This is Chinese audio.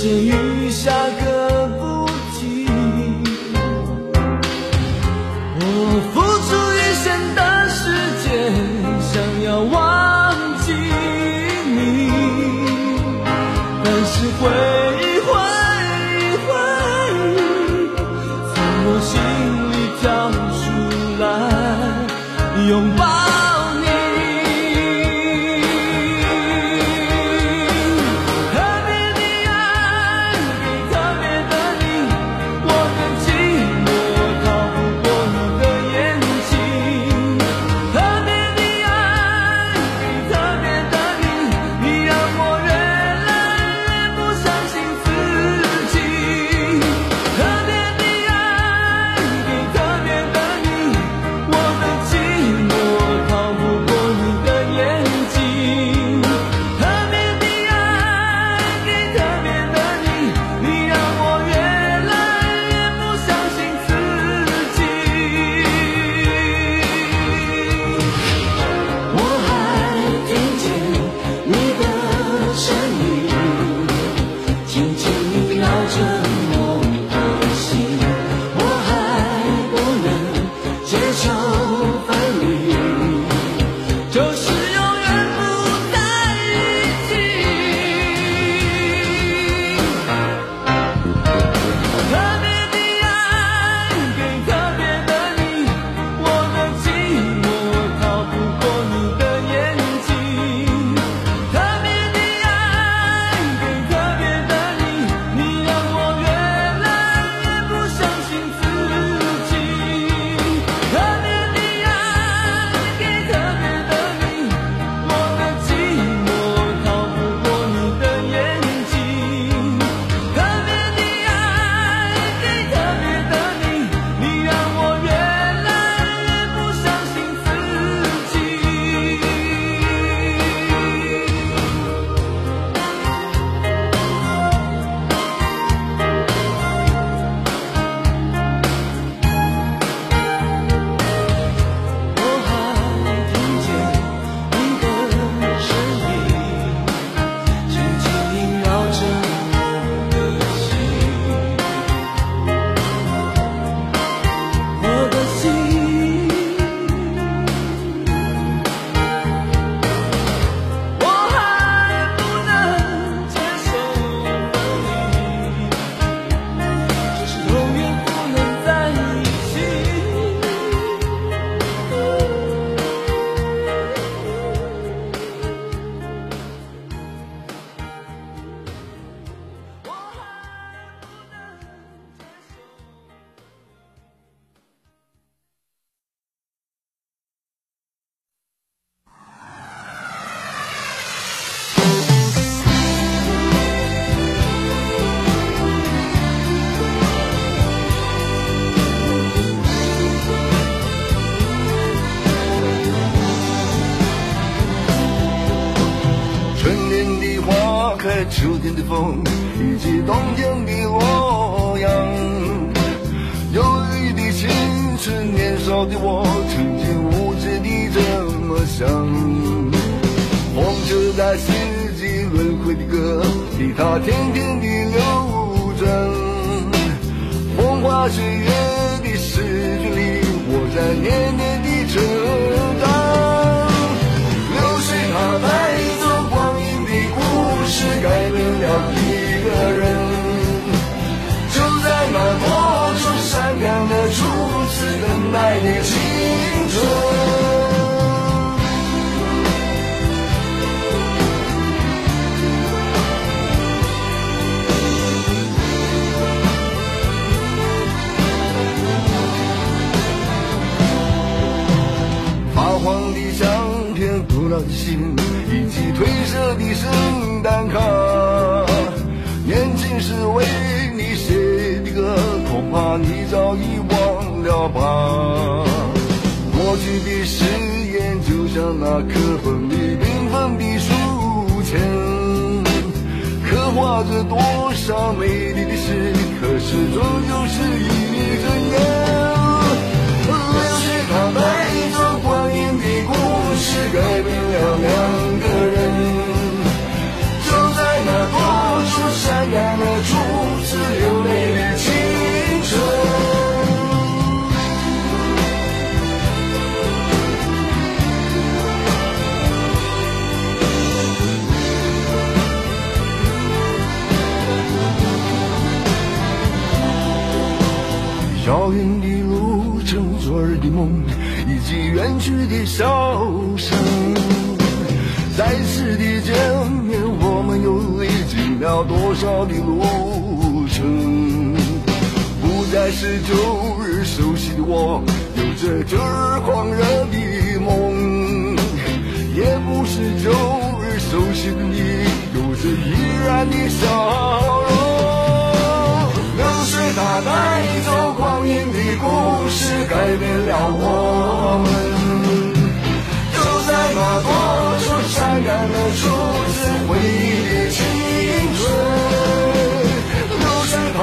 to you. 秋天的风，以及冬天的洛阳，忧郁的青春，年少的我曾经无知地这么想。火车在四季轮回的歌，吉他天天地流转，风花雪月。埋的青春，发黄的相片，古老的信，以及褪色的圣诞卡。年轻时为。怕你早已忘了吧。过去的誓言就像那课本里缤纷的书签，刻画着多少美丽的诗，可是终究是一阵烟。留给他带走。远去的笑声。再次的见面，我们又历经了多少的路程？不再是旧日熟悉的我，有着旧日狂热的梦，也不是旧日熟悉的你，有着依然的笑容。流水它带走光阴的故事，改变了我们。潸然了初次回忆的青春，流水它